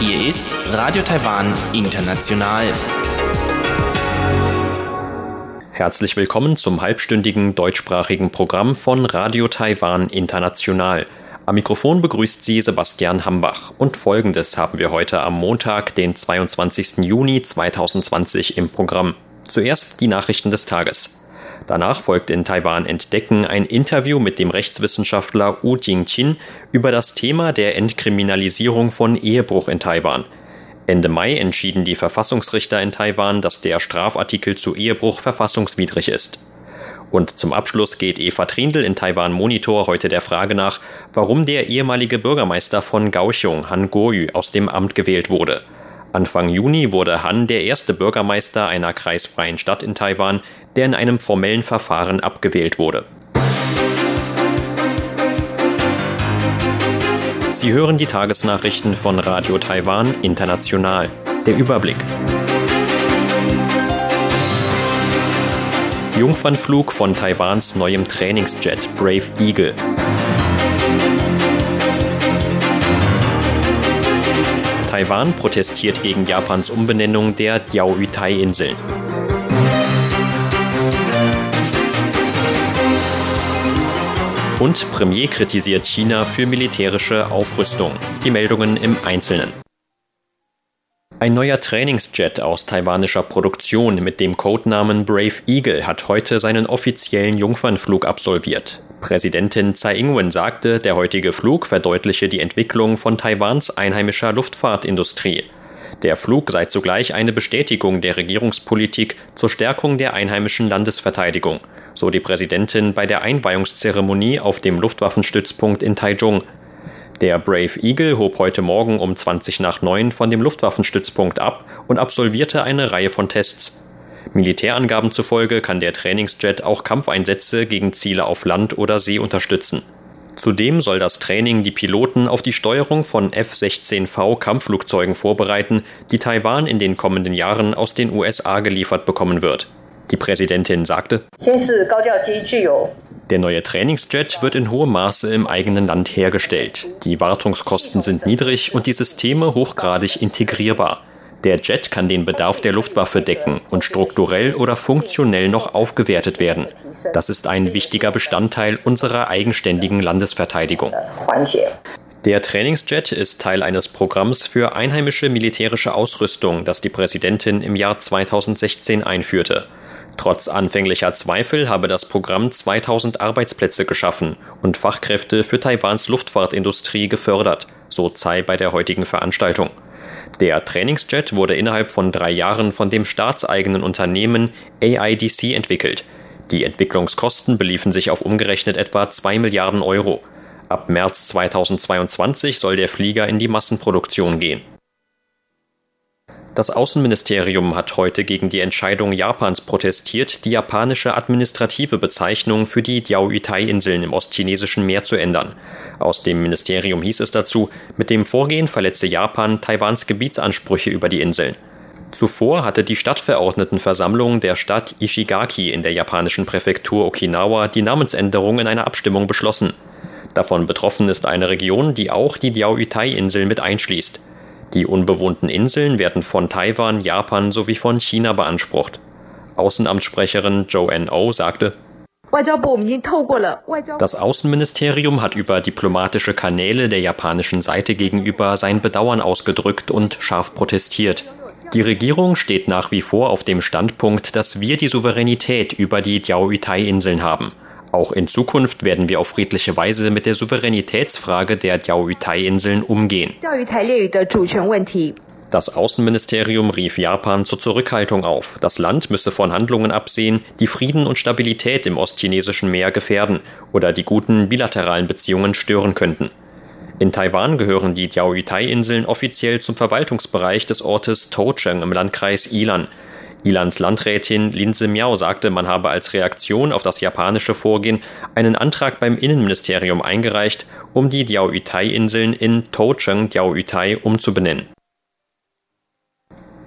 Hier ist Radio Taiwan International. Herzlich willkommen zum halbstündigen deutschsprachigen Programm von Radio Taiwan International. Am Mikrofon begrüßt Sie Sebastian Hambach und folgendes haben wir heute am Montag, den 22. Juni 2020 im Programm. Zuerst die Nachrichten des Tages. Danach folgt in Taiwan Entdecken ein Interview mit dem Rechtswissenschaftler Wu Jingqin über das Thema der Entkriminalisierung von Ehebruch in Taiwan. Ende Mai entschieden die Verfassungsrichter in Taiwan, dass der Strafartikel zu Ehebruch verfassungswidrig ist. Und zum Abschluss geht Eva Trindl in Taiwan Monitor heute der Frage nach, warum der ehemalige Bürgermeister von Kaohsiung, Han Guoyu, aus dem Amt gewählt wurde. Anfang Juni wurde Han der erste Bürgermeister einer kreisfreien Stadt in Taiwan, der in einem formellen Verfahren abgewählt wurde. Sie hören die Tagesnachrichten von Radio Taiwan International. Der Überblick. Jungfernflug von Taiwans neuem Trainingsjet Brave Eagle. Taiwan protestiert gegen Japans Umbenennung der Diaoyutai-Inseln. Und Premier kritisiert China für militärische Aufrüstung. Die Meldungen im Einzelnen. Ein neuer Trainingsjet aus taiwanischer Produktion mit dem Codenamen Brave Eagle hat heute seinen offiziellen Jungfernflug absolviert. Präsidentin Tsai Ing-wen sagte, der heutige Flug verdeutliche die Entwicklung von Taiwans einheimischer Luftfahrtindustrie. Der Flug sei zugleich eine Bestätigung der Regierungspolitik zur Stärkung der einheimischen Landesverteidigung, so die Präsidentin bei der Einweihungszeremonie auf dem Luftwaffenstützpunkt in Taichung. Der Brave Eagle hob heute Morgen um 20 nach 9 von dem Luftwaffenstützpunkt ab und absolvierte eine Reihe von Tests. Militärangaben zufolge kann der Trainingsjet auch Kampfeinsätze gegen Ziele auf Land oder See unterstützen. Zudem soll das Training die Piloten auf die Steuerung von F-16V Kampfflugzeugen vorbereiten, die Taiwan in den kommenden Jahren aus den USA geliefert bekommen wird. Die Präsidentin sagte, der neue Trainingsjet wird in hohem Maße im eigenen Land hergestellt. Die Wartungskosten sind niedrig und die Systeme hochgradig integrierbar. Der Jet kann den Bedarf der Luftwaffe decken und strukturell oder funktionell noch aufgewertet werden. Das ist ein wichtiger Bestandteil unserer eigenständigen Landesverteidigung. Der Trainingsjet ist Teil eines Programms für einheimische militärische Ausrüstung, das die Präsidentin im Jahr 2016 einführte. Trotz anfänglicher Zweifel habe das Programm 2000 Arbeitsplätze geschaffen und Fachkräfte für Taiwans Luftfahrtindustrie gefördert, so Tsai bei der heutigen Veranstaltung. Der Trainingsjet wurde innerhalb von drei Jahren von dem staatseigenen Unternehmen AIDC entwickelt. Die Entwicklungskosten beliefen sich auf umgerechnet etwa 2 Milliarden Euro. Ab März 2022 soll der Flieger in die Massenproduktion gehen. Das Außenministerium hat heute gegen die Entscheidung Japans protestiert, die japanische administrative Bezeichnung für die Diaoyutai-Inseln im ostchinesischen Meer zu ändern. Aus dem Ministerium hieß es dazu, mit dem Vorgehen verletze Japan Taiwans Gebietsansprüche über die Inseln. Zuvor hatte die Stadtverordnetenversammlung der Stadt Ishigaki in der japanischen Präfektur Okinawa die Namensänderung in einer Abstimmung beschlossen. Davon betroffen ist eine Region, die auch die Diaoyutai-Inseln mit einschließt. Die unbewohnten Inseln werden von Taiwan, Japan sowie von China beansprucht. Außenamtssprecherin Joanne O sagte, das Außenministerium hat über diplomatische Kanäle der japanischen Seite gegenüber sein Bedauern ausgedrückt und scharf protestiert. Die Regierung steht nach wie vor auf dem Standpunkt, dass wir die Souveränität über die Diaoyutai-Inseln haben. Auch in Zukunft werden wir auf friedliche Weise mit der Souveränitätsfrage der Diaoyutai-Inseln umgehen. Das Außenministerium rief Japan zur Zurückhaltung auf. Das Land müsse von Handlungen absehen, die Frieden und Stabilität im ostchinesischen Meer gefährden oder die guten bilateralen Beziehungen stören könnten. In Taiwan gehören die Diaoyutai-Inseln offiziell zum Verwaltungsbereich des Ortes Tocheng im Landkreis Ilan. Ilans Landrätin Linse Miao sagte, man habe als Reaktion auf das japanische Vorgehen einen Antrag beim Innenministerium eingereicht, um die Diaoyutai-Inseln in Tocheng Diaoyutai umzubenennen.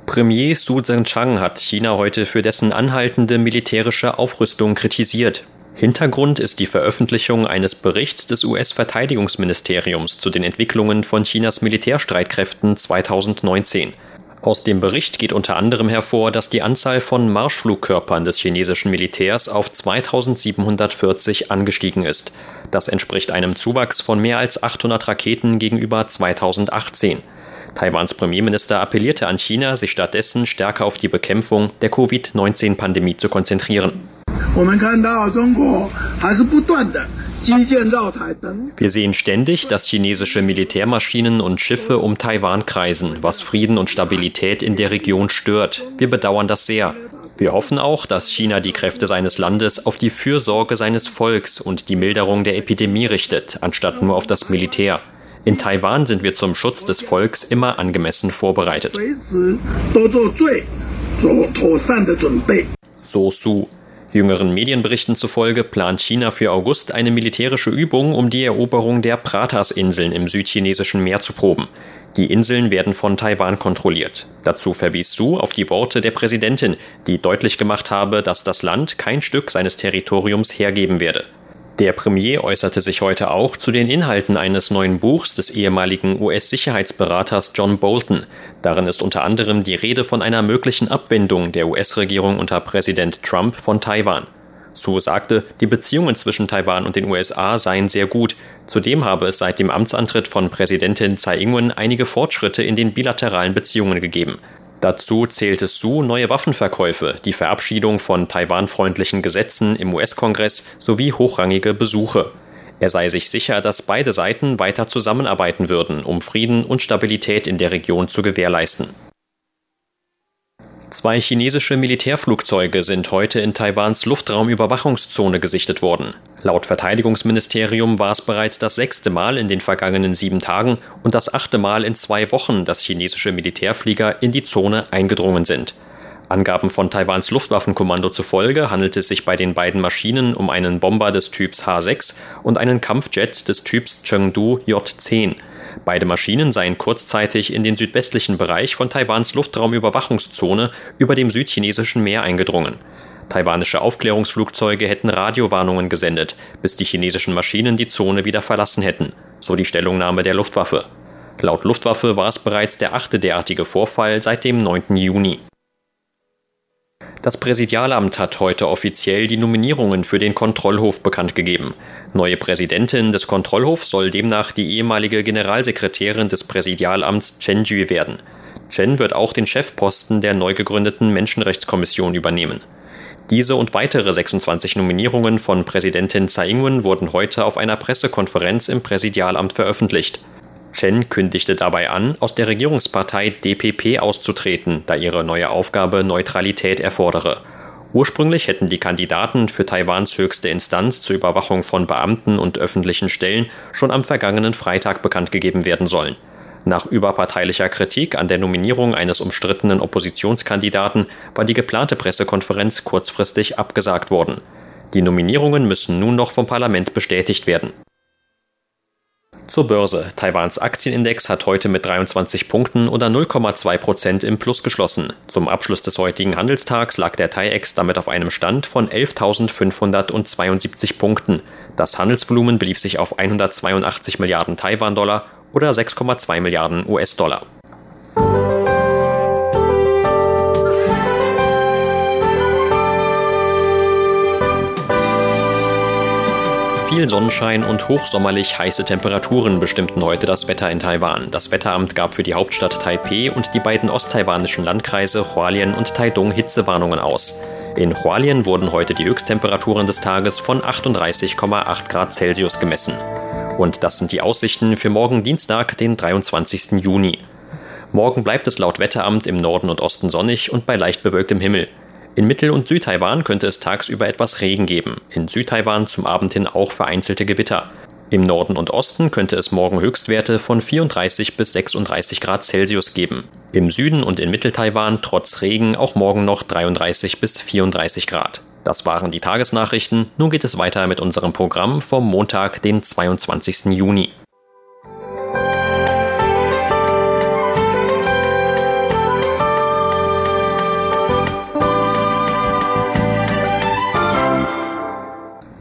Premier Su Zhengchang hat China heute für dessen anhaltende militärische Aufrüstung kritisiert. Hintergrund ist die Veröffentlichung eines Berichts des US-Verteidigungsministeriums zu den Entwicklungen von Chinas Militärstreitkräften 2019. Aus dem Bericht geht unter anderem hervor, dass die Anzahl von Marschflugkörpern des chinesischen Militärs auf 2740 angestiegen ist. Das entspricht einem Zuwachs von mehr als 800 Raketen gegenüber 2018. Taiwans Premierminister appellierte an China, sich stattdessen stärker auf die Bekämpfung der Covid-19-Pandemie zu konzentrieren. Wir sehen ständig, dass chinesische Militärmaschinen und Schiffe um Taiwan kreisen, was Frieden und Stabilität in der Region stört. Wir bedauern das sehr. Wir hoffen auch, dass China die Kräfte seines Landes auf die Fürsorge seines Volks und die Milderung der Epidemie richtet, anstatt nur auf das Militär. In Taiwan sind wir zum Schutz des Volks immer angemessen vorbereitet. So Su. Jüngeren Medienberichten zufolge plant China für August eine militärische Übung, um die Eroberung der Pratas-Inseln im südchinesischen Meer zu proben. Die Inseln werden von Taiwan kontrolliert. Dazu verwies Su auf die Worte der Präsidentin, die deutlich gemacht habe, dass das Land kein Stück seines Territoriums hergeben werde. Der Premier äußerte sich heute auch zu den Inhalten eines neuen Buchs des ehemaligen US-Sicherheitsberaters John Bolton. Darin ist unter anderem die Rede von einer möglichen Abwendung der US-Regierung unter Präsident Trump von Taiwan. Su sagte, die Beziehungen zwischen Taiwan und den USA seien sehr gut. Zudem habe es seit dem Amtsantritt von Präsidentin Tsai Ing-wen einige Fortschritte in den bilateralen Beziehungen gegeben. Dazu zählte Su neue Waffenverkäufe, die Verabschiedung von Taiwan-freundlichen Gesetzen im US-Kongress sowie hochrangige Besuche. Er sei sich sicher, dass beide Seiten weiter zusammenarbeiten würden, um Frieden und Stabilität in der Region zu gewährleisten. Zwei chinesische Militärflugzeuge sind heute in Taiwans Luftraumüberwachungszone gesichtet worden. Laut Verteidigungsministerium war es bereits das sechste Mal in den vergangenen sieben Tagen und das achte Mal in zwei Wochen, dass chinesische Militärflieger in die Zone eingedrungen sind. Angaben von Taiwans Luftwaffenkommando zufolge handelt es sich bei den beiden Maschinen um einen Bomber des Typs H6 und einen Kampfjet des Typs Chengdu J-10. Beide Maschinen seien kurzzeitig in den südwestlichen Bereich von Taiwans Luftraumüberwachungszone über dem südchinesischen Meer eingedrungen. Taiwanische Aufklärungsflugzeuge hätten Radiowarnungen gesendet, bis die chinesischen Maschinen die Zone wieder verlassen hätten, so die Stellungnahme der Luftwaffe. Laut Luftwaffe war es bereits der achte derartige Vorfall seit dem 9. Juni. Das Präsidialamt hat heute offiziell die Nominierungen für den Kontrollhof bekannt gegeben. Neue Präsidentin des Kontrollhofs soll demnach die ehemalige Generalsekretärin des Präsidialamts Chen Jui werden. Chen wird auch den Chefposten der neu gegründeten Menschenrechtskommission übernehmen. Diese und weitere 26 Nominierungen von Präsidentin Tsai Ing-wen wurden heute auf einer Pressekonferenz im Präsidialamt veröffentlicht. Chen kündigte dabei an, aus der Regierungspartei DPP auszutreten, da ihre neue Aufgabe Neutralität erfordere. Ursprünglich hätten die Kandidaten für Taiwans höchste Instanz zur Überwachung von Beamten und öffentlichen Stellen schon am vergangenen Freitag bekannt gegeben werden sollen. Nach überparteilicher Kritik an der Nominierung eines umstrittenen Oppositionskandidaten war die geplante Pressekonferenz kurzfristig abgesagt worden. Die Nominierungen müssen nun noch vom Parlament bestätigt werden. Zur Börse. Taiwans Aktienindex hat heute mit 23 Punkten oder 0,2 Prozent im Plus geschlossen. Zum Abschluss des heutigen Handelstags lag der TAIEX damit auf einem Stand von 11.572 Punkten. Das Handelsvolumen belief sich auf 182 Milliarden Taiwan-Dollar oder 6,2 Milliarden US-Dollar. Viel Sonnenschein und hochsommerlich heiße Temperaturen bestimmten heute das Wetter in Taiwan. Das Wetteramt gab für die Hauptstadt Taipeh und die beiden osttaiwanischen Landkreise Hualien und Taidong Hitzewarnungen aus. In Hualien wurden heute die Höchsttemperaturen des Tages von 38,8 Grad Celsius gemessen. Und das sind die Aussichten für morgen Dienstag, den 23. Juni. Morgen bleibt es laut Wetteramt im Norden und Osten sonnig und bei leicht bewölktem Himmel. In Mittel- und Südtaiwan könnte es tagsüber etwas Regen geben, in Südtaiwan zum Abend hin auch vereinzelte Gewitter. Im Norden und Osten könnte es morgen Höchstwerte von 34 bis 36 Grad Celsius geben. Im Süden und in Mitteltaiwan trotz Regen auch morgen noch 33 bis 34 Grad. Das waren die Tagesnachrichten. Nun geht es weiter mit unserem Programm vom Montag, den 22. Juni.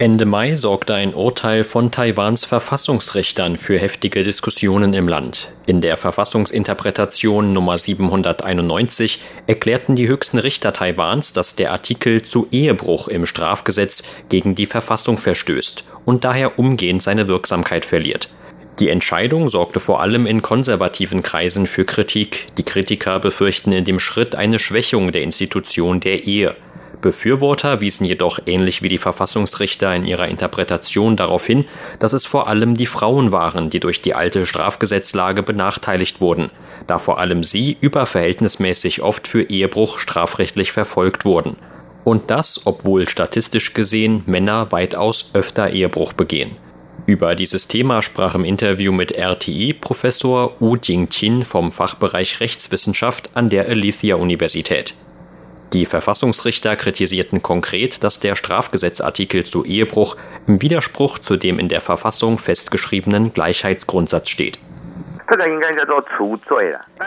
Ende Mai sorgte ein Urteil von Taiwans Verfassungsrichtern für heftige Diskussionen im Land. In der Verfassungsinterpretation Nummer 791 erklärten die höchsten Richter Taiwans, dass der Artikel zu Ehebruch im Strafgesetz gegen die Verfassung verstößt und daher umgehend seine Wirksamkeit verliert. Die Entscheidung sorgte vor allem in konservativen Kreisen für Kritik. Die Kritiker befürchten in dem Schritt eine Schwächung der Institution der Ehe. Befürworter wiesen jedoch ähnlich wie die Verfassungsrichter in ihrer Interpretation darauf hin, dass es vor allem die Frauen waren, die durch die alte Strafgesetzlage benachteiligt wurden, da vor allem sie überverhältnismäßig oft für Ehebruch strafrechtlich verfolgt wurden. Und das, obwohl statistisch gesehen Männer weitaus öfter Ehebruch begehen. Über dieses Thema sprach im Interview mit RTI Professor Wu Jingqin vom Fachbereich Rechtswissenschaft an der Alethea Universität. Die Verfassungsrichter kritisierten konkret, dass der Strafgesetzartikel zu Ehebruch im Widerspruch zu dem in der Verfassung festgeschriebenen Gleichheitsgrundsatz steht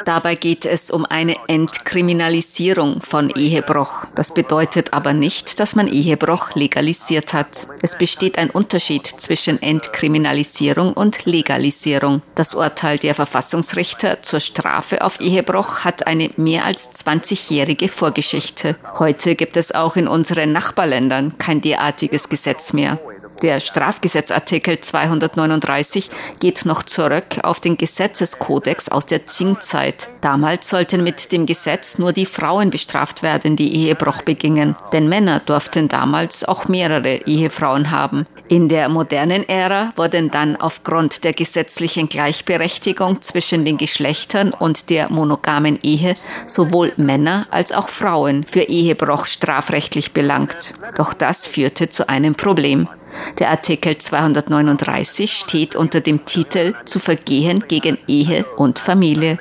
Dabei geht es um eine Entkriminalisierung von Ehebruch. Das bedeutet aber nicht, dass man Ehebruch legalisiert hat. Es besteht ein Unterschied zwischen Entkriminalisierung und Legalisierung. Das Urteil der Verfassungsrichter zur Strafe auf Ehebruch hat eine mehr als 20-jährige Vorgeschichte. Heute gibt es auch in unseren Nachbarländern kein derartiges Gesetz mehr. Der Strafgesetzartikel 239 geht noch zurück auf den Gesetzeskodex aus der Qing-Zeit. Damals sollten mit dem Gesetz nur die Frauen bestraft werden, die Ehebruch begingen. Denn Männer durften damals auch mehrere Ehefrauen haben. In der modernen Ära wurden dann aufgrund der gesetzlichen Gleichberechtigung zwischen den Geschlechtern und der monogamen Ehe sowohl Männer als auch Frauen für Ehebruch strafrechtlich belangt. Doch das führte zu einem Problem. Der Artikel 239 steht unter dem Titel zu Vergehen gegen Ehe und Familie.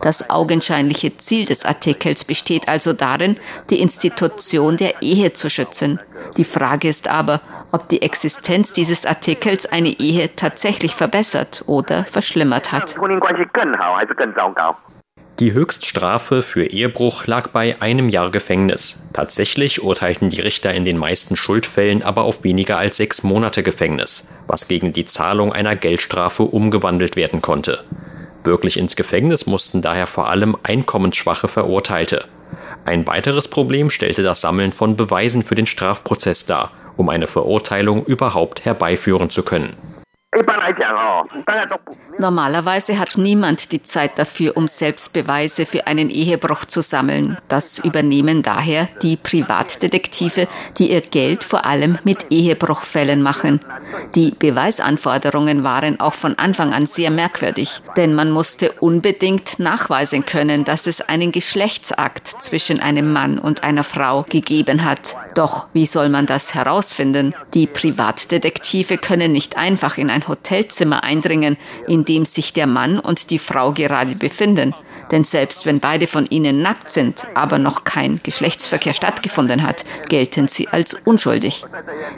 Das augenscheinliche Ziel des Artikels besteht also darin, die Institution der Ehe zu schützen. Die Frage ist aber, ob die Existenz dieses Artikels eine Ehe tatsächlich verbessert oder verschlimmert hat. Die Höchststrafe für Ehebruch lag bei einem Jahr Gefängnis. Tatsächlich urteilten die Richter in den meisten Schuldfällen aber auf weniger als sechs Monate Gefängnis, was gegen die Zahlung einer Geldstrafe umgewandelt werden konnte. Wirklich ins Gefängnis mussten daher vor allem einkommensschwache Verurteilte. Ein weiteres Problem stellte das Sammeln von Beweisen für den Strafprozess dar, um eine Verurteilung überhaupt herbeiführen zu können. Normalerweise hat niemand die Zeit dafür, um Selbstbeweise für einen Ehebruch zu sammeln. Das übernehmen daher die Privatdetektive, die ihr Geld vor allem mit Ehebruchfällen machen. Die Beweisanforderungen waren auch von Anfang an sehr merkwürdig, denn man musste unbedingt nachweisen können, dass es einen Geschlechtsakt zwischen einem Mann und einer Frau gegeben hat. Doch wie soll man das herausfinden? Die Privatdetektive können nicht einfach in ein ein Hotelzimmer eindringen, in dem sich der Mann und die Frau gerade befinden. Denn selbst wenn beide von ihnen nackt sind, aber noch kein Geschlechtsverkehr stattgefunden hat, gelten sie als unschuldig.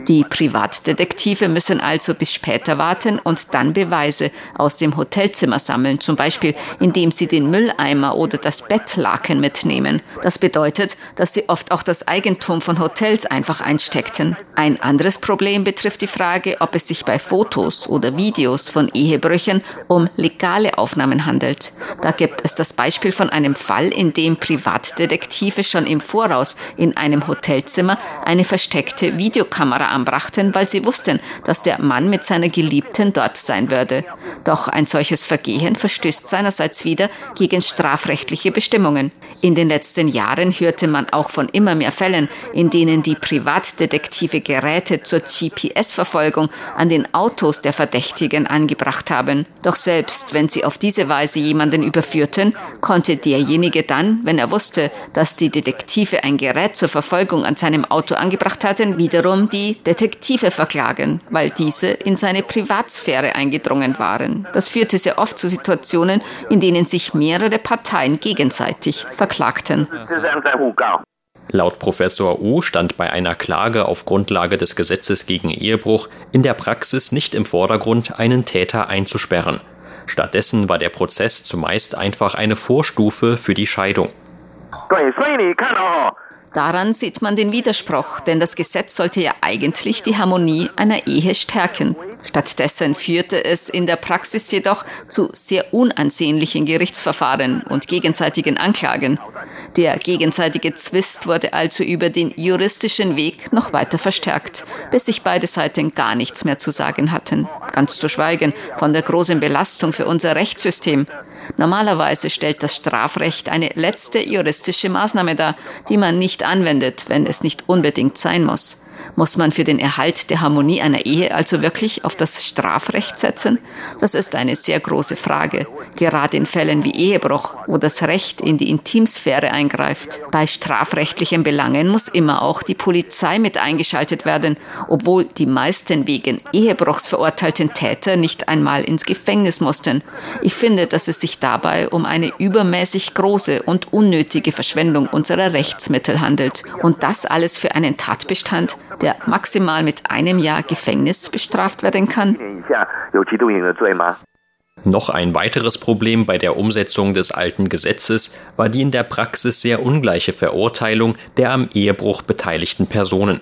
Die Privatdetektive müssen also bis später warten und dann Beweise aus dem Hotelzimmer sammeln, zum Beispiel indem sie den Mülleimer oder das Bettlaken mitnehmen. Das bedeutet, dass sie oft auch das Eigentum von Hotels einfach einsteckten. Ein anderes Problem betrifft die Frage, ob es sich bei Fotos oder Videos von Ehebrüchen um legale Aufnahmen handelt. Da gibt es das Beispiel von einem Fall, in dem Privatdetektive schon im Voraus in einem Hotelzimmer eine versteckte Videokamera anbrachten, weil sie wussten, dass der Mann mit seiner Geliebten dort sein würde. Doch ein solches Vergehen verstößt seinerseits wieder gegen strafrechtliche Bestimmungen. In den letzten Jahren hörte man auch von immer mehr Fällen, in denen die Privatdetektive Geräte zur GPS-Verfolgung an den Autos der Verdächtigen angebracht haben. Doch selbst wenn sie auf diese Weise jemanden überführten, konnte derjenige dann, wenn er wusste, dass die Detektive ein Gerät zur Verfolgung an seinem Auto angebracht hatten, wiederum die Detektive verklagen, weil diese in seine Privatsphäre eingedrungen waren. Das führte sehr oft zu Situationen, in denen sich mehrere Parteien gegenseitig verklagten. Laut Professor U stand bei einer Klage auf Grundlage des Gesetzes gegen Ehebruch in der Praxis nicht im Vordergrund, einen Täter einzusperren. Stattdessen war der Prozess zumeist einfach eine Vorstufe für die Scheidung. Daran sieht man den Widerspruch, denn das Gesetz sollte ja eigentlich die Harmonie einer Ehe stärken. Stattdessen führte es in der Praxis jedoch zu sehr unansehnlichen Gerichtsverfahren und gegenseitigen Anklagen. Der gegenseitige Zwist wurde also über den juristischen Weg noch weiter verstärkt, bis sich beide Seiten gar nichts mehr zu sagen hatten. Ganz zu schweigen von der großen Belastung für unser Rechtssystem. Normalerweise stellt das Strafrecht eine letzte juristische Maßnahme dar, die man nicht anwendet, wenn es nicht unbedingt sein muss. Muss man für den Erhalt der Harmonie einer Ehe also wirklich auf das Strafrecht setzen? Das ist eine sehr große Frage, gerade in Fällen wie Ehebruch, wo das Recht in die Intimsphäre eingreift. Bei strafrechtlichen Belangen muss immer auch die Polizei mit eingeschaltet werden, obwohl die meisten wegen Ehebruchs verurteilten Täter nicht einmal ins Gefängnis mussten. Ich finde, dass es sich dabei um eine übermäßig große und unnötige Verschwendung unserer Rechtsmittel handelt. Und das alles für einen Tatbestand, der maximal mit einem Jahr Gefängnis bestraft werden kann? Noch ein weiteres Problem bei der Umsetzung des alten Gesetzes war die in der Praxis sehr ungleiche Verurteilung der am Ehebruch beteiligten Personen.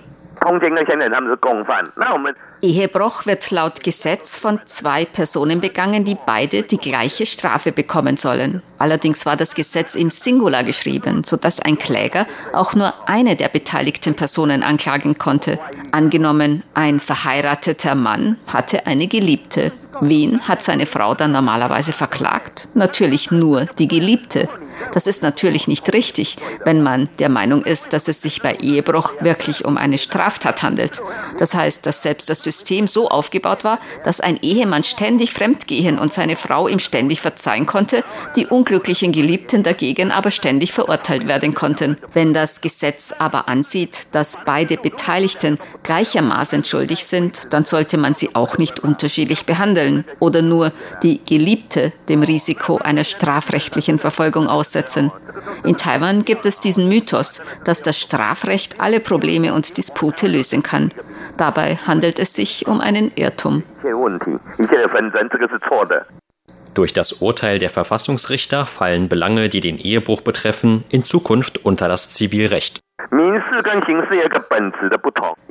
Ehebruch wird laut Gesetz von zwei Personen begangen, die beide die gleiche Strafe bekommen sollen. Allerdings war das Gesetz im Singular geschrieben, sodass ein Kläger auch nur eine der beteiligten Personen anklagen konnte. Angenommen, ein verheirateter Mann hatte eine Geliebte. Wen hat seine Frau dann normalerweise verklagt? Natürlich nur die Geliebte. Das ist natürlich nicht richtig, wenn man der Meinung ist, dass es sich bei Ehebruch wirklich um eine Straftat handelt. Das heißt, dass selbst das System so aufgebaut war, dass ein Ehemann ständig fremdgehen und seine Frau ihm ständig verzeihen konnte, die unglücklichen Geliebten dagegen aber ständig verurteilt werden konnten. Wenn das Gesetz aber ansieht, dass beide Beteiligten gleichermaßen schuldig sind, dann sollte man sie auch nicht unterschiedlich behandeln oder nur die Geliebte dem Risiko einer strafrechtlichen Verfolgung aus aussetzen. In Taiwan gibt es diesen Mythos, dass das Strafrecht alle Probleme und Dispute lösen kann. Dabei handelt es sich um einen Irrtum. Durch das Urteil der Verfassungsrichter fallen Belange, die den Ehebruch betreffen, in Zukunft unter das Zivilrecht.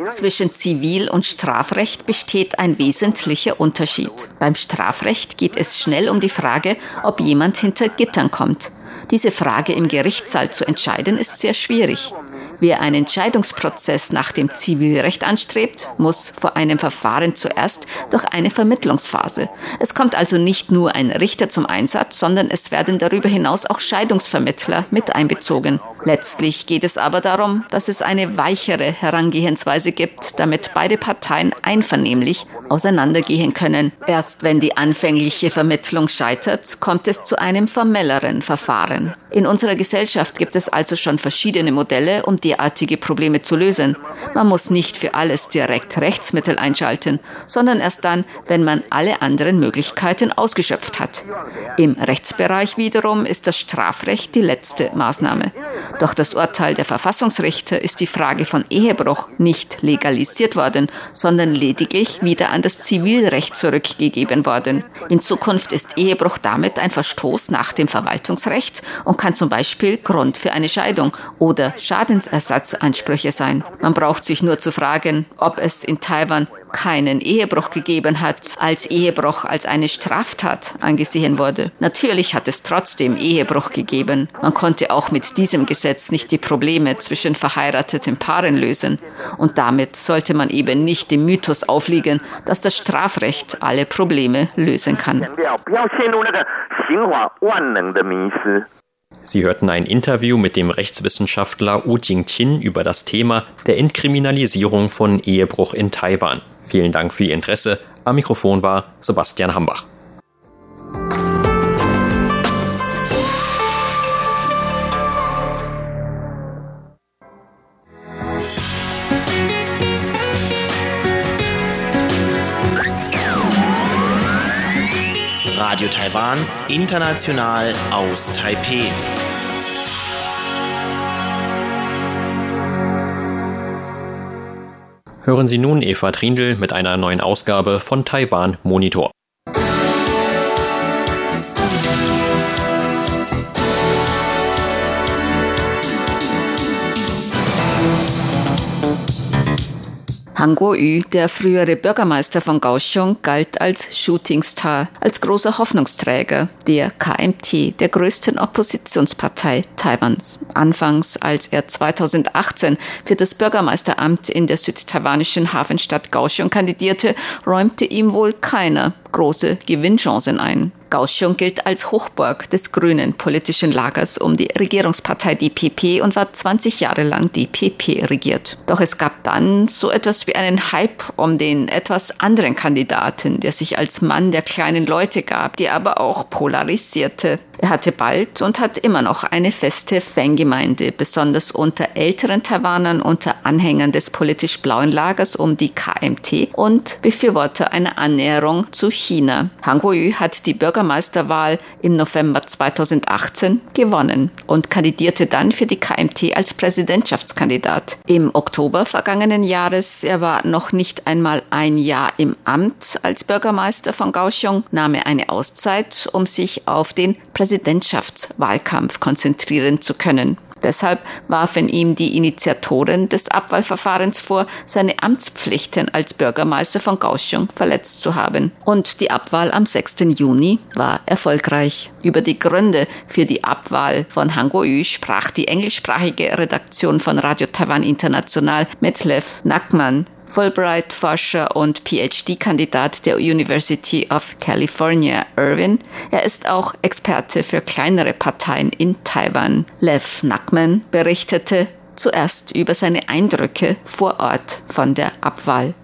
Zwischen Zivil- und Strafrecht besteht ein wesentlicher Unterschied. Beim Strafrecht geht es schnell um die Frage, ob jemand hinter Gittern kommt. Diese Frage im Gerichtssaal zu entscheiden, ist sehr schwierig. Wer einen Entscheidungsprozess nach dem Zivilrecht anstrebt, muss vor einem Verfahren zuerst durch eine Vermittlungsphase. Es kommt also nicht nur ein Richter zum Einsatz, sondern es werden darüber hinaus auch Scheidungsvermittler mit einbezogen. Letztlich geht es aber darum, dass es eine weichere Herangehensweise gibt, damit beide Parteien einvernehmlich auseinandergehen können. Erst wenn die anfängliche Vermittlung scheitert, kommt es zu einem formelleren Verfahren. In unserer Gesellschaft gibt es also schon verschiedene Modelle, um derartige Probleme zu lösen. Man muss nicht für alles direkt Rechtsmittel einschalten, sondern erst dann, wenn man alle anderen Möglichkeiten ausgeschöpft hat. Im Rechtsbereich wiederum ist das Strafrecht die letzte Maßnahme. Doch das Urteil der Verfassungsrichter ist die Frage von Ehebruch nicht legalisiert worden, sondern lediglich wieder an das Zivilrecht zurückgegeben worden. In Zukunft ist Ehebruch damit ein Verstoß nach dem Verwaltungsrecht und kann zum Beispiel Grund für eine Scheidung oder Schadensersatzansprüche sein. Man braucht sich nur zu fragen, ob es in Taiwan keinen Ehebruch gegeben hat, als Ehebruch als eine Straftat angesehen wurde. Natürlich hat es trotzdem Ehebruch gegeben. Man konnte auch mit diesem Gesetz nicht die Probleme zwischen verheirateten Paaren lösen. Und damit sollte man eben nicht dem Mythos aufliegen, dass das Strafrecht alle Probleme lösen kann. Sie hörten ein Interview mit dem Rechtswissenschaftler Wu Jingqin über das Thema der Entkriminalisierung von Ehebruch in Taiwan. Vielen Dank für Ihr Interesse. Am Mikrofon war Sebastian Hambach. Rahman international aus Taipeh. Hören Sie nun Eva Trindl mit einer neuen Ausgabe von Taiwan Monitor. Han Kuo-yu, der frühere Bürgermeister von Kaohsiung, galt als Shootingstar, als großer Hoffnungsträger der KMT, der größten Oppositionspartei Taiwans. Anfangs, als er 2018 für das Bürgermeisteramt in der südtaiwanischen Hafenstadt Kaohsiung kandidierte, räumte ihm wohl keiner große Gewinnchancen ein. Kaohsiung gilt als Hochburg des grünen politischen Lagers um die Regierungspartei DPP und war 20 Jahre lang DPP regiert. Doch es gab dann so etwas wie einen Hype um den etwas anderen Kandidaten, der sich als Mann der kleinen Leute gab, die aber auch polarisierte. Er hatte bald und hat immer noch eine feste Fangemeinde, besonders unter älteren Taiwanern, unter Anhängern des politisch blauen Lagers um die KMT und Befürworter einer Annäherung zu China. Han Kuo-yu hat die Bürgermeisterwahl im November 2018 gewonnen und kandidierte dann für die KMT als Präsidentschaftskandidat. Im Oktober vergangenen Jahres, er war noch nicht einmal ein Jahr im Amt als Bürgermeister von Kaohsiung, nahm er eine Auszeit, um sich auf den Präsidentschaftswahlkampf konzentrieren zu können. Deshalb warfen ihm die Initiatoren des Abwahlverfahrens vor, seine Amtspflichten als Bürgermeister von Kaohsiung verletzt zu haben. Und die Abwahl am 6. Juni war erfolgreich. Über die Gründe für die Abwahl von Han Kuo-yu sprach die englischsprachige Redaktion von Radio Taiwan International mit Lev Nackmann Fulbright-Forscher und PhD-Kandidat der University of California, Irvine. Er ist auch Experte für kleinere Parteien in Taiwan. Lev Nackman berichtete zuerst über seine Eindrücke vor Ort von der Abwahl.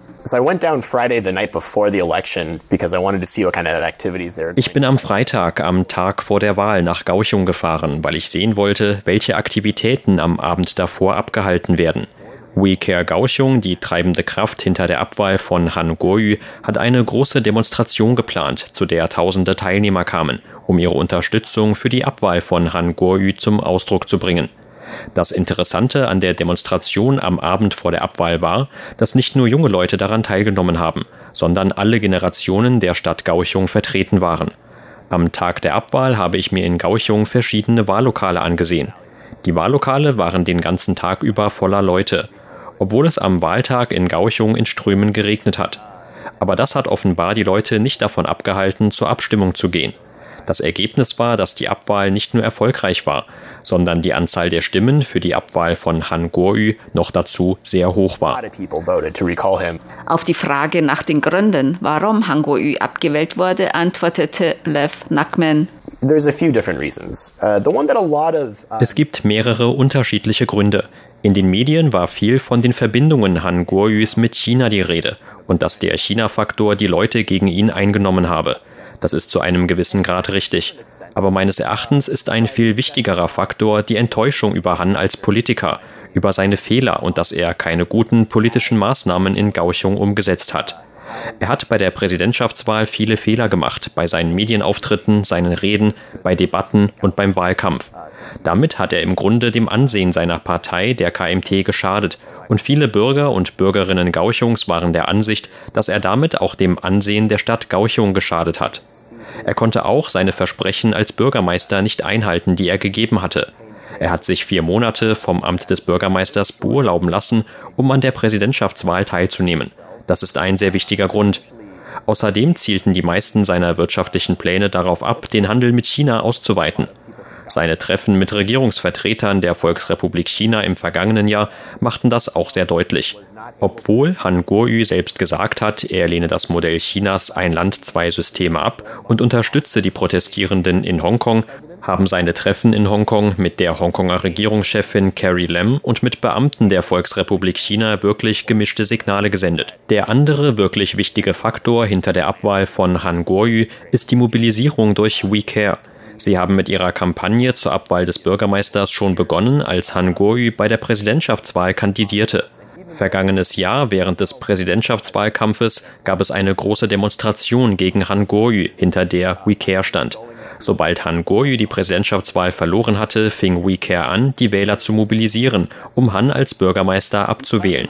Ich bin am Freitag, am Tag vor der Wahl, nach Kaohsiung gefahren, weil ich sehen wollte, welche Aktivitäten am Abend davor abgehalten werden. We Care Kaohsiung, die treibende Kraft hinter der Abwahl von Han Kuo-yu, hat eine große Demonstration geplant, zu der tausende Teilnehmer kamen, um ihre Unterstützung für die Abwahl von Han Kuo-yu zum Ausdruck zu bringen. Das Interessante an der Demonstration am Abend vor der Abwahl war, dass nicht nur junge Leute daran teilgenommen haben, sondern alle Generationen der Stadt Kaohsiung vertreten waren. Am Tag der Abwahl habe ich mir in Kaohsiung verschiedene Wahllokale angesehen. Die Wahllokale waren den ganzen Tag über voller Leute obwohl es am Wahltag in Gauchung in Strömen geregnet hat. Aber das hat offenbar die Leute nicht davon abgehalten, zur Abstimmung zu gehen. Das Ergebnis war, dass die Abwahl nicht nur erfolgreich war, sondern die Anzahl der Stimmen für die Abwahl von Han Kuo-yu noch dazu sehr hoch war. Auf die Frage nach den Gründen, warum Han Kuo-yu abgewählt wurde, antwortete Lev Nakman. Uh, uh, es gibt mehrere unterschiedliche Gründe. In den Medien war viel von den Verbindungen Han Kuo-yus mit China die Rede und dass der China-Faktor die Leute gegen ihn eingenommen habe. Das ist zu einem gewissen Grad richtig. Aber meines Erachtens ist ein viel wichtigerer Faktor die Enttäuschung über Han als Politiker, über seine Fehler und dass er keine guten politischen Maßnahmen in Gauchung umgesetzt hat. Er hat bei der Präsidentschaftswahl viele Fehler gemacht, bei seinen Medienauftritten, seinen Reden, bei Debatten und beim Wahlkampf. Damit hat er im Grunde dem Ansehen seiner Partei, der KMT, geschadet, und viele Bürger und Bürgerinnen Gauchungs waren der Ansicht, dass er damit auch dem Ansehen der Stadt Gauchung geschadet hat. Er konnte auch seine Versprechen als Bürgermeister nicht einhalten, die er gegeben hatte. Er hat sich vier Monate vom Amt des Bürgermeisters beurlauben lassen, um an der Präsidentschaftswahl teilzunehmen. Das ist ein sehr wichtiger Grund. Außerdem zielten die meisten seiner wirtschaftlichen Pläne darauf ab, den Handel mit China auszuweiten. Seine Treffen mit Regierungsvertretern der Volksrepublik China im vergangenen Jahr machten das auch sehr deutlich. Obwohl Han Kuo-yu selbst gesagt hat, er lehne das Modell Chinas ein Land, zwei Systeme ab und unterstütze die Protestierenden in Hongkong, haben seine Treffen in Hongkong mit der Hongkonger Regierungschefin Carrie Lam und mit Beamten der Volksrepublik China wirklich gemischte Signale gesendet. Der andere wirklich wichtige Faktor hinter der Abwahl von Han Kuo-yu ist die Mobilisierung durch WeCare. Sie haben mit ihrer Kampagne zur Abwahl des Bürgermeisters schon begonnen, als Han Kuo-yu bei der Präsidentschaftswahl kandidierte. Vergangenes Jahr während des Präsidentschaftswahlkampfes gab es eine große Demonstration gegen Han Kuo-yu, hinter der WeCare stand. Sobald Han Goryu die Präsidentschaftswahl verloren hatte, fing We Care an, die Wähler zu mobilisieren, um Han als Bürgermeister abzuwählen.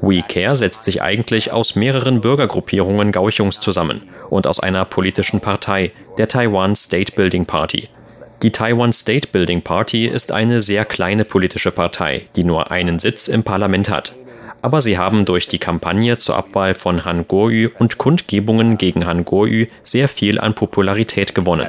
We Care setzt sich eigentlich aus mehreren Bürgergruppierungen Gauchungs zusammen und aus einer politischen Partei, der Taiwan State Building Party. Die Taiwan State Building Party ist eine sehr kleine politische Partei, die nur einen Sitz im Parlament hat aber sie haben durch die Kampagne zur Abwahl von Han Goryu und Kundgebungen gegen Han Goryu sehr viel an Popularität gewonnen.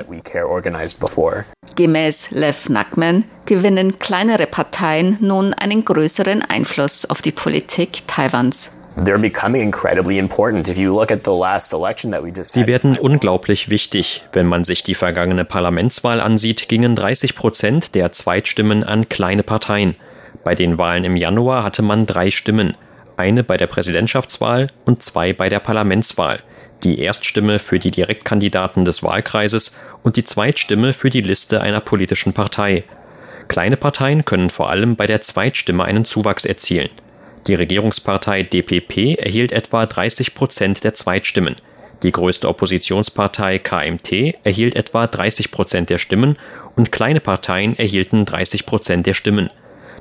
Gemäß Lev Nakman gewinnen kleinere Parteien nun einen größeren Einfluss auf die Politik Taiwans. Sie werden unglaublich wichtig. Wenn man sich die vergangene Parlamentswahl ansieht, gingen 30 Prozent der Zweitstimmen an kleine Parteien. Bei den Wahlen im Januar hatte man drei Stimmen. Eine bei der Präsidentschaftswahl und zwei bei der Parlamentswahl. Die Erststimme für die Direktkandidaten des Wahlkreises und die Zweitstimme für die Liste einer politischen Partei. Kleine Parteien können vor allem bei der Zweitstimme einen Zuwachs erzielen. Die Regierungspartei DPP erhielt etwa 30 Prozent der Zweitstimmen. Die größte Oppositionspartei KMT erhielt etwa 30 Prozent der Stimmen und kleine Parteien erhielten 30 Prozent der Stimmen.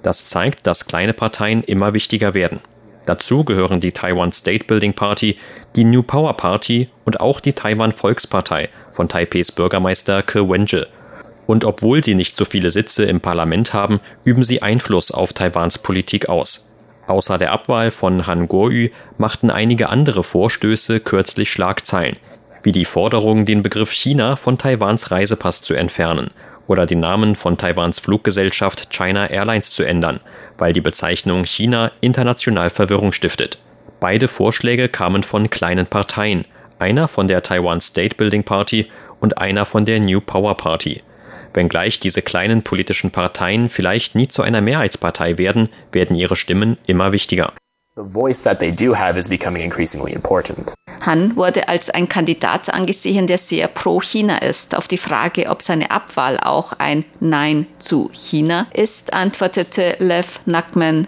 Das zeigt, dass kleine Parteien immer wichtiger werden. Dazu gehören die Taiwan State Building Party, die New Power Party und auch die Taiwan Volkspartei von Taipehs Bürgermeister Ke Wen-je. Und obwohl sie nicht so viele Sitze im Parlament haben, üben sie Einfluss auf Taiwans Politik aus. Außer der Abwahl von Han Kuo-yu machten einige andere Vorstöße kürzlich Schlagzeilen, wie die Forderung, den Begriff China von Taiwans Reisepass zu entfernen oder den Namen von Taiwans Fluggesellschaft China Airlines zu ändern, weil die Bezeichnung China international Verwirrung stiftet. Beide Vorschläge kamen von kleinen Parteien, einer von der Taiwan State Building Party und einer von der New Power Party. Wenngleich diese kleinen politischen Parteien vielleicht nie zu einer Mehrheitspartei werden, werden ihre Stimmen immer wichtiger. Han wurde als ein Kandidat angesehen, der sehr pro China ist. Auf die Frage, ob seine Abwahl auch ein Nein zu China ist, antwortete Lev Nakman.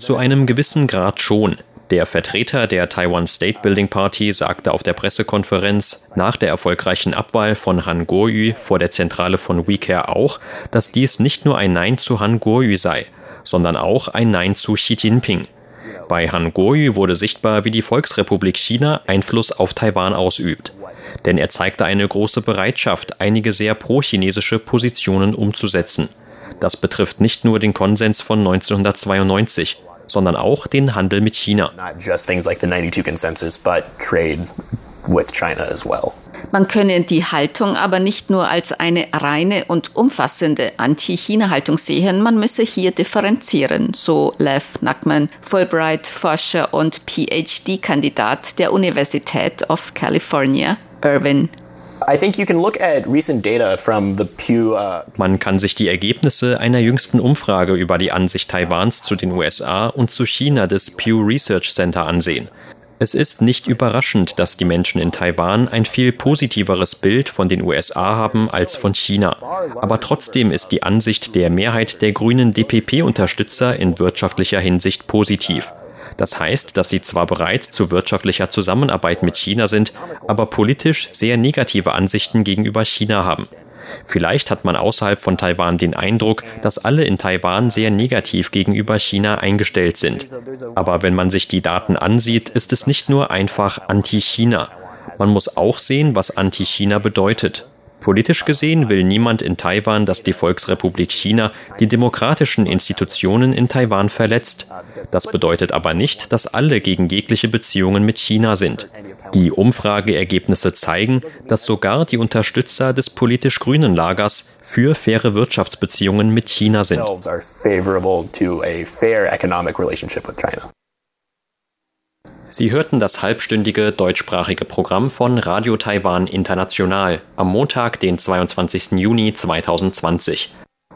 Zu einem gewissen Grad schon. Der Vertreter der Taiwan State Building Party sagte auf der Pressekonferenz nach der erfolgreichen Abwahl von Han Kuo-yu vor der Zentrale von WeCare auch, dass dies nicht nur ein Nein zu Han Kuo-yu sei, sondern auch ein Nein zu Xi Jinping. Bei Han Kuo-yu wurde sichtbar, wie die Volksrepublik China Einfluss auf Taiwan ausübt. Denn er zeigte eine große Bereitschaft, einige sehr pro-chinesische Positionen umzusetzen. Das betrifft nicht nur den Konsens von 1992, sondern auch den Handel mit China. Man könne die Haltung aber nicht nur als eine reine und umfassende Anti-China-Haltung sehen, man müsse hier differenzieren, so Lev Nackman, Fulbright-Forscher und PhD-Kandidat der Universität of California, Irvine. Man kann sich die Ergebnisse einer jüngsten Umfrage über die Ansicht Taiwans zu den USA und zu China des Pew Research Center ansehen. Es ist nicht überraschend, dass die Menschen in Taiwan ein viel positiveres Bild von den USA haben als von China. Aber trotzdem ist die Ansicht der Mehrheit der grünen DPP-Unterstützer in wirtschaftlicher Hinsicht positiv. Das heißt, dass sie zwar bereit zu wirtschaftlicher Zusammenarbeit mit China sind, aber politisch sehr negative Ansichten gegenüber China haben. Vielleicht hat man außerhalb von Taiwan den Eindruck, dass alle in Taiwan sehr negativ gegenüber China eingestellt sind. Aber wenn man sich die Daten ansieht, ist es nicht nur einfach Anti-China. Man muss auch sehen, was Anti-China bedeutet. Politisch gesehen will niemand in Taiwan, dass die Volksrepublik China die demokratischen Institutionen in Taiwan verletzt. Das bedeutet aber nicht, dass alle gegen jegliche Beziehungen mit China sind. Die Umfrageergebnisse zeigen, dass sogar die Unterstützer des politisch grünen Lagers für faire Wirtschaftsbeziehungen mit China sind. Sie hörten das halbstündige deutschsprachige Programm von Radio Taiwan International am Montag, den 22. Juni 2020.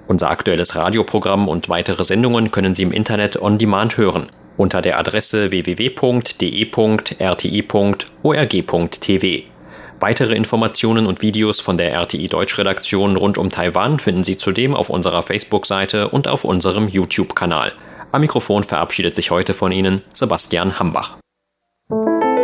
Unser aktuelles Radioprogramm und weitere Sendungen können Sie im Internet on demand hören unter der Adresse www.de.rti.org.tv. Weitere Informationen und Videos von der RTI Deutschredaktion rund um Taiwan finden Sie zudem auf unserer Facebook-Seite und auf unserem YouTube-Kanal. Am Mikrofon verabschiedet sich heute von Ihnen Sebastian Hambach. Música